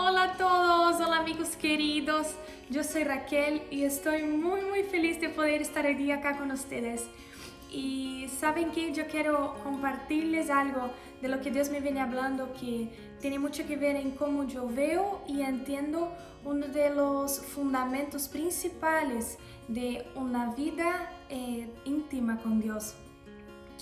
Hola a todos, hola amigos queridos. Yo soy Raquel y estoy muy muy feliz de poder estar aquí acá con ustedes. Y saben que yo quiero compartirles algo de lo que Dios me viene hablando que tiene mucho que ver en cómo yo veo y entiendo uno de los fundamentos principales de una vida eh, íntima con Dios,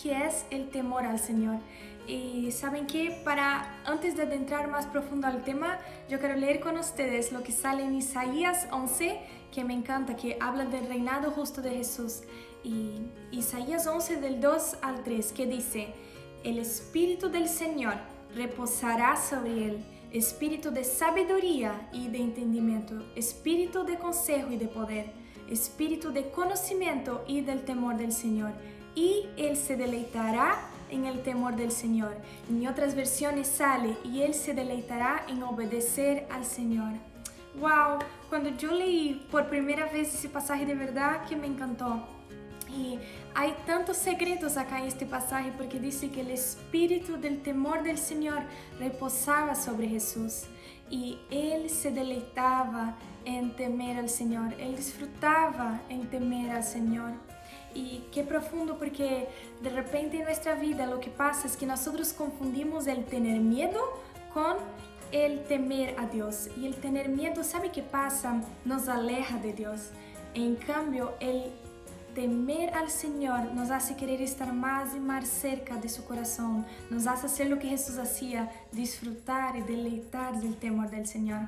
que es el temor al Señor. Y saben que para antes de adentrar más profundo al tema, yo quiero leer con ustedes lo que sale en Isaías 11, que me encanta, que habla del reinado justo de Jesús. Y Isaías 11 del 2 al 3, que dice, el Espíritu del Señor reposará sobre él, espíritu de sabiduría y de entendimiento, espíritu de consejo y de poder, espíritu de conocimiento y del temor del Señor. Y él se deleitará en el temor del Señor. En otras versiones sale, y él se deleitará en obedecer al Señor. Wow, cuando yo leí por primera vez ese pasaje de verdad que me encantó. Y hay tantos secretos acá en este pasaje porque dice que el espíritu del temor del Señor reposaba sobre Jesús y él se deleitaba en temer al Señor, él disfrutaba en temer al Señor. Y qué profundo porque de repente en nuestra vida lo que pasa es que nosotros confundimos el tener miedo con el temer a Dios. Y el tener miedo, ¿sabe qué pasa? Nos aleja de Dios. En cambio, el temer al Señor nos hace querer estar más y más cerca de su corazón, nos hace hacer lo que Jesús hacía, disfrutar y deleitar del temor del Señor.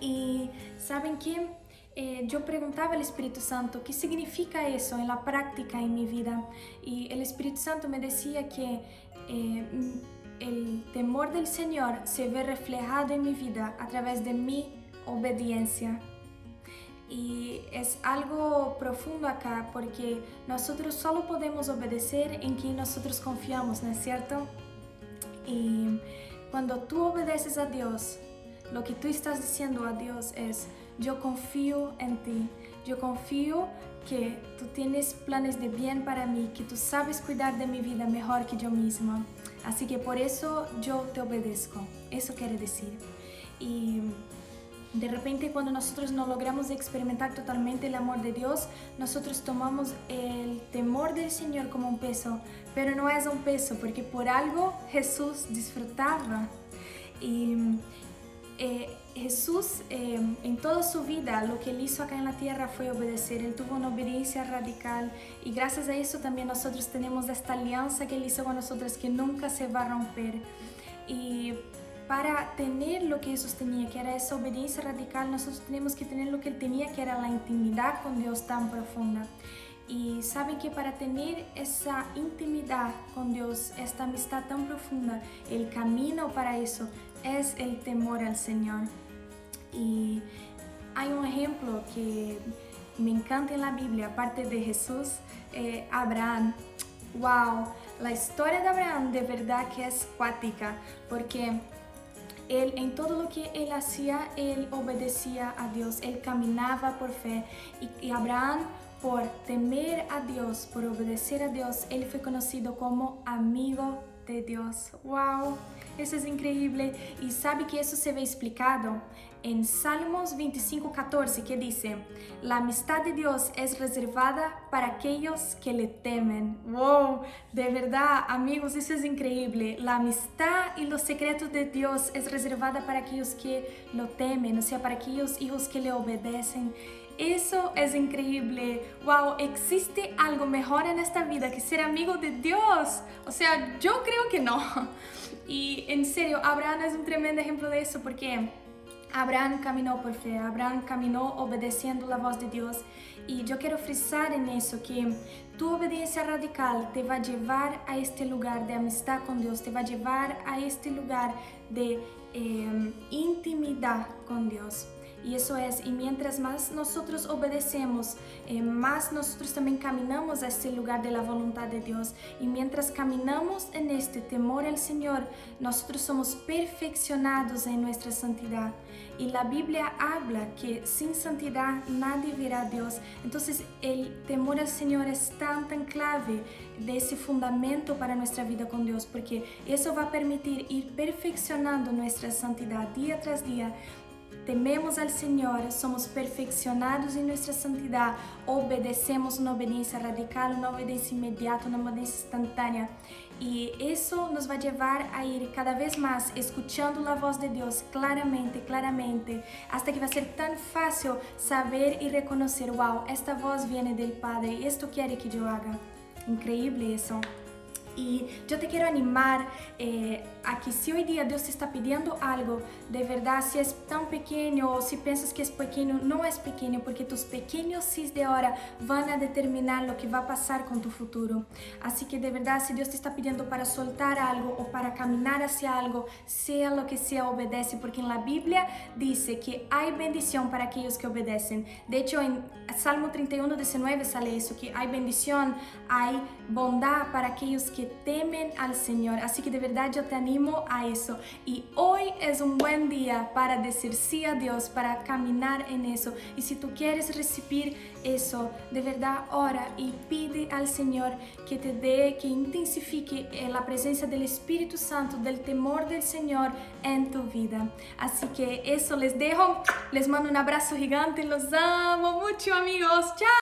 Y ¿saben qué? Eh, yo preguntaba al Espíritu Santo qué significa eso en la práctica en mi vida y el Espíritu Santo me decía que eh, el temor del Señor se ve reflejado en mi vida a través de mi obediencia y es algo profundo acá porque nosotros solo podemos obedecer en quien nosotros confiamos, ¿no es cierto? Y cuando tú obedeces a Dios, lo que tú estás diciendo a Dios es, yo confío en ti, yo confío que tú tienes planes de bien para mí, que tú sabes cuidar de mi vida mejor que yo misma. Así que por eso yo te obedezco. Eso quiere decir. Y de repente cuando nosotros no logramos experimentar totalmente el amor de Dios, nosotros tomamos el temor del Señor como un peso, pero no es un peso porque por algo Jesús disfrutaba. Y eh, Jesús eh, en toda su vida lo que él hizo acá en la tierra fue obedecer, él tuvo una obediencia radical y gracias a eso también nosotros tenemos esta alianza que él hizo con nosotros que nunca se va a romper. Y para tener lo que Jesús tenía, que era esa obediencia radical, nosotros tenemos que tener lo que Él tenía, que era la intimidad con Dios tan profunda. Y saben que para tener esa intimidad con Dios, esta amistad tan profunda, el camino para eso es el temor al Señor. Y hay un ejemplo que me encanta en la Biblia, aparte de Jesús, eh, Abraham. ¡Wow! La historia de Abraham de verdad que es cuática, porque él en todo lo que él hacía, él obedecía a Dios, él caminaba por fe. Y, Abraham por temer a Dios, por obedecer a Dios, él fue conocido como amigo de Dios. ¡Wow! Eso es increíble. Y sabe que eso se ve explicado en Salmos 25, 14, que dice, la amistad de Dios es reservada para aquellos que le temen. ¡Wow! De verdad, amigos, eso es increíble. La amistad y los secretos de Dios es reservada para aquellos que lo temen, o sea, para aquellos hijos que le obedecen. Eso es increíble. Wow, existe algo mejor en esta vida que ser amigo de Dios. O sea, yo creo que no. Y en serio, Abraham es un tremendo ejemplo de eso porque Abraham caminó por fe, Abraham caminó obedeciendo la voz de Dios. Y yo quiero frisar en eso que tu obediencia radical te va a llevar a este lugar de amistad con Dios, te va a llevar a este lugar de eh, intimidad con Dios. Y eso es, y mientras más nosotros obedecemos, eh, más nosotros también caminamos a este lugar de la voluntad de Dios. Y mientras caminamos en este temor al Señor, nosotros somos perfeccionados en nuestra santidad. Y la Biblia habla que sin santidad nadie verá a Dios. Entonces el temor al Señor es tan, tan clave de ese fundamento para nuestra vida con Dios, porque eso va a permitir ir perfeccionando nuestra santidad día tras día tememos al Señor, somos perfeccionados en nuestra santidad, obedecemos una obediencia radical, una obediencia inmediata, una obediencia instantánea. Y eso nos va a llevar a ir cada vez más escuchando la voz de Dios claramente, claramente, hasta que va a ser tan fácil saber y reconocer, wow, esta voz viene del Padre y esto quiere que yo haga. Increíble eso. Y yo te quiero animar eh, a que si hoy día Dios te está pidiendo algo, de verdad, si es tan pequeño o si piensas que es pequeño, no es pequeño, porque tus pequeños sí de ahora van a determinar lo que va a pasar con tu futuro. Así que de verdad, si Dios te está pidiendo para soltar algo o para caminar hacia algo, sea lo que sea, obedece, porque en la Biblia dice que hay bendición para aquellos que obedecen. De hecho, en Salmo 31, 19 sale eso, que hay bendición, hay bondad para aquellos que temen al Señor. Así que de verdad yo te animo a eso. Y hoy es un buen día para decir sí a Dios, para caminar en eso. Y si tú quieres recibir eso, de verdad ora y pide al Señor que te dé, que intensifique la presencia del Espíritu Santo, del temor del Señor en tu vida. Así que eso les dejo. Les mando un abrazo gigante. Los amo mucho amigos. Chao.